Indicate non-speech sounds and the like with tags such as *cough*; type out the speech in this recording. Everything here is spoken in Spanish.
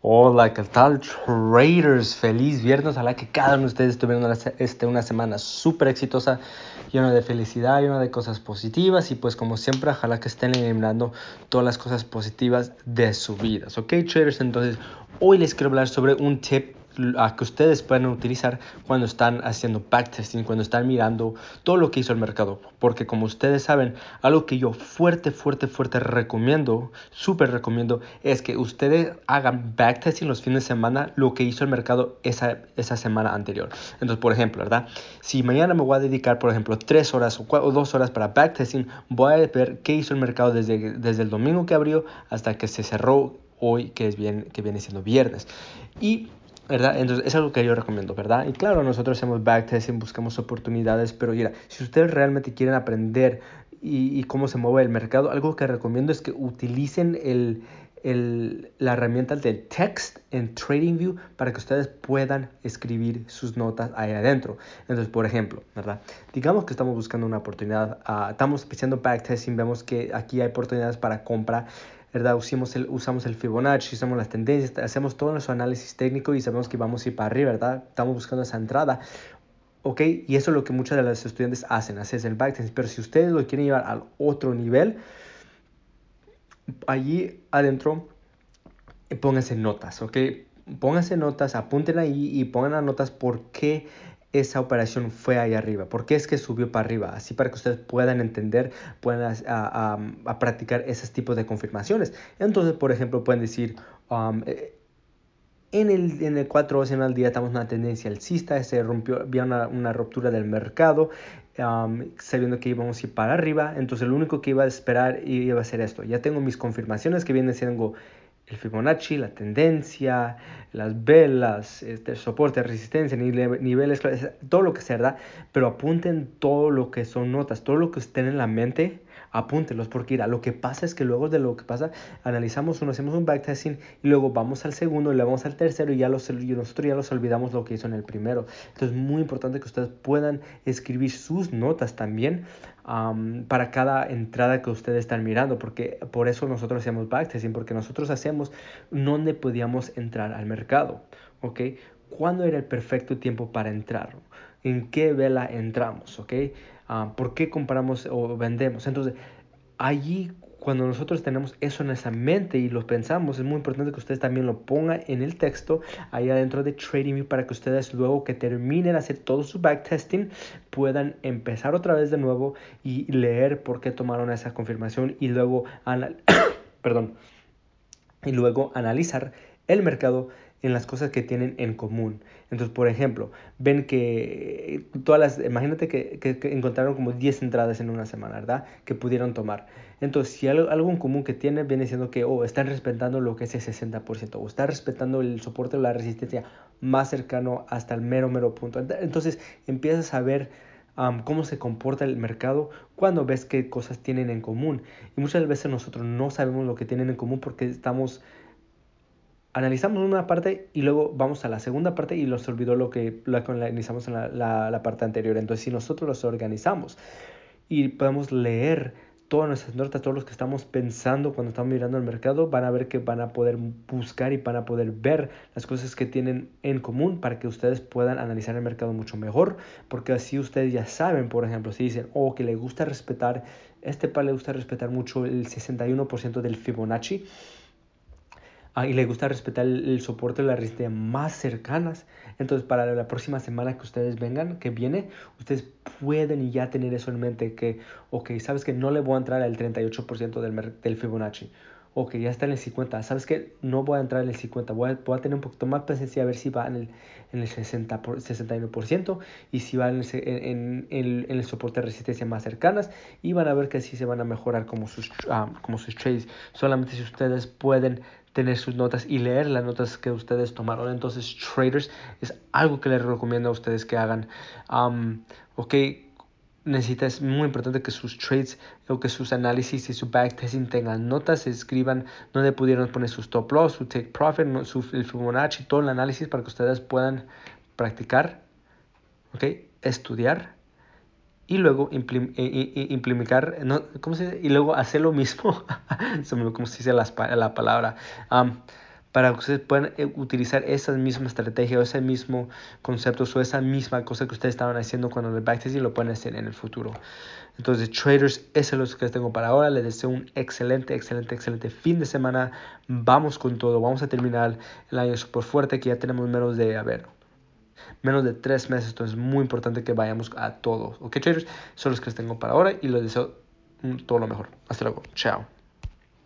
Hola, ¿qué tal traders? Feliz viernes. Ojalá que cada uno de ustedes tuvieran una, este, una semana súper exitosa, llena de felicidad, llena de cosas positivas y pues como siempre, ojalá que estén eliminando todas las cosas positivas de su vida. ¿Ok, traders? Entonces, hoy les quiero hablar sobre un tip a que ustedes pueden utilizar cuando están haciendo backtesting, cuando están mirando todo lo que hizo el mercado. Porque como ustedes saben, algo que yo fuerte, fuerte, fuerte recomiendo, súper recomiendo, es que ustedes hagan backtesting los fines de semana lo que hizo el mercado esa, esa semana anterior. Entonces, por ejemplo, ¿verdad? Si mañana me voy a dedicar, por ejemplo, tres horas o, o dos horas para backtesting, voy a ver qué hizo el mercado desde, desde el domingo que abrió hasta que se cerró hoy, que, es bien, que viene siendo viernes. Y ¿verdad? Entonces es algo que yo recomiendo, ¿verdad? Y claro, nosotros hacemos backtesting, buscamos oportunidades, pero mira, si ustedes realmente quieren aprender y, y, cómo se mueve el mercado, algo que recomiendo es que utilicen el, el, la herramienta del text en TradingView para que ustedes puedan escribir sus notas ahí adentro. Entonces, por ejemplo, ¿verdad? Digamos que estamos buscando una oportunidad, uh, estamos haciendo backtesting, vemos que aquí hay oportunidades para compra ¿verdad? Usamos el, usamos el Fibonacci, usamos las tendencias, hacemos todo nuestro análisis técnico y sabemos que vamos a ir para arriba, ¿verdad? Estamos buscando esa entrada. ¿Ok? Y eso es lo que muchos de los estudiantes hacen, hacer el backtest. Pero si ustedes lo quieren llevar al otro nivel, allí adentro pónganse notas, ¿ok? Pónganse notas, apunten ahí y pongan las notas por qué esa operación fue ahí arriba, por qué es que subió para arriba, así para que ustedes puedan entender, puedan a, a, a practicar esos tipos de confirmaciones. Entonces, por ejemplo, pueden decir, um, en el, en el 4 horas en el día estamos en una tendencia alcista, se rompió, había una, una ruptura del mercado, um, sabiendo que íbamos a ir para arriba, entonces lo único que iba a esperar iba a ser esto. Ya tengo mis confirmaciones que vienen siendo el Fibonacci, la tendencia, las velas, este, soporte, resistencia, niveles, todo lo que sea, ¿verdad? Pero apunten todo lo que son notas, todo lo que estén en la mente, apúntenlos, porque lo que pasa es que luego de lo que pasa, analizamos uno, hacemos un backtesting y luego vamos al segundo y luego vamos al tercero y ya los, y nosotros ya los olvidamos lo que hizo en el primero. Entonces es muy importante que ustedes puedan escribir sus notas también para cada entrada que ustedes están mirando, porque por eso nosotros hacemos backtesting, porque nosotros hacemos donde podíamos entrar al mercado, ¿ok? ¿Cuándo era el perfecto tiempo para entrar? ¿En qué vela entramos? ¿Ok? Uh, ¿Por qué compramos o vendemos? Entonces, allí cuando nosotros tenemos eso en esa mente y lo pensamos, es muy importante que ustedes también lo pongan en el texto ahí adentro de TradingView para que ustedes luego que terminen de hacer todo su backtesting puedan empezar otra vez de nuevo y leer por qué tomaron esa confirmación y luego, *coughs* perdón, y luego analizar el mercado en las cosas que tienen en común. Entonces, por ejemplo, ven que todas las, imagínate que, que, encontraron como 10 entradas en una semana, ¿verdad? Que pudieron tomar. Entonces, si algo, algo en común que tienen viene siendo que, oh, están respetando lo que es el 60%, o están respetando el soporte o la resistencia más cercano hasta el mero, mero punto. Entonces, empiezas a ver cómo se comporta el mercado cuando ves qué cosas tienen en común. Y muchas veces nosotros no sabemos lo que tienen en común porque estamos analizamos una parte y luego vamos a la segunda parte y nos olvidó lo que, analizamos en la, la, parte anterior. Entonces, si nosotros los organizamos y podemos leer todas nuestras notas, todos los que estamos pensando cuando estamos mirando el mercado, van a ver que van a poder buscar y van a poder ver las cosas que tienen en común para que ustedes puedan analizar el mercado mucho mejor, porque así ustedes ya saben, por ejemplo, si dicen, oh, que le gusta respetar, este par le gusta respetar mucho el 61% del Fibonacci, Ah, y le gusta respetar el, soporte de la resistencia más cercanas. Entonces, para la próxima semana que ustedes vengan, que viene, ustedes pueden ya tener eso en mente que, ok, sabes que no le voy a entrar al 38% del, del Fibonacci. Ok, ya está en el 50. ¿Sabes que No voy a entrar en el 50. Voy a, tener un poquito más presencia a ver si va en el, en el 60 por, 61% y si va en el, en, en, en el soporte de resistencia más cercanas. Y van a ver que así se van a mejorar como sus, um, como sus trades. Solamente si ustedes pueden tener sus notas y leer las notas que ustedes tomaron. Entonces, traders es algo que les recomiendo a ustedes que hagan. Um, ok, necesitas, es muy importante que sus trades o que sus análisis y su backtesting tengan notas, se escriban donde pudieron poner su stop loss, su take profit, su, el Fibonacci, todo el análisis para que ustedes puedan practicar, ok, estudiar y luego implim, implementar, no, ¿cómo se dice? Y luego hacer lo mismo, *laughs* como se dice la, la palabra, um, para que ustedes puedan eh, utilizar esa misma estrategia o ese mismo concepto o esa misma cosa que ustedes estaban haciendo cuando el backtesting lo pueden hacer en el futuro. Entonces, traders, eso es lo que les tengo para ahora. Les deseo un excelente, excelente, excelente fin de semana. Vamos con todo. Vamos a terminar el año súper fuerte que ya tenemos menos de, a ver, menos de tres meses. Entonces, es muy importante que vayamos a todos. ¿Ok, traders? Son los que les tengo para ahora y les deseo todo lo mejor. Hasta luego. Chao.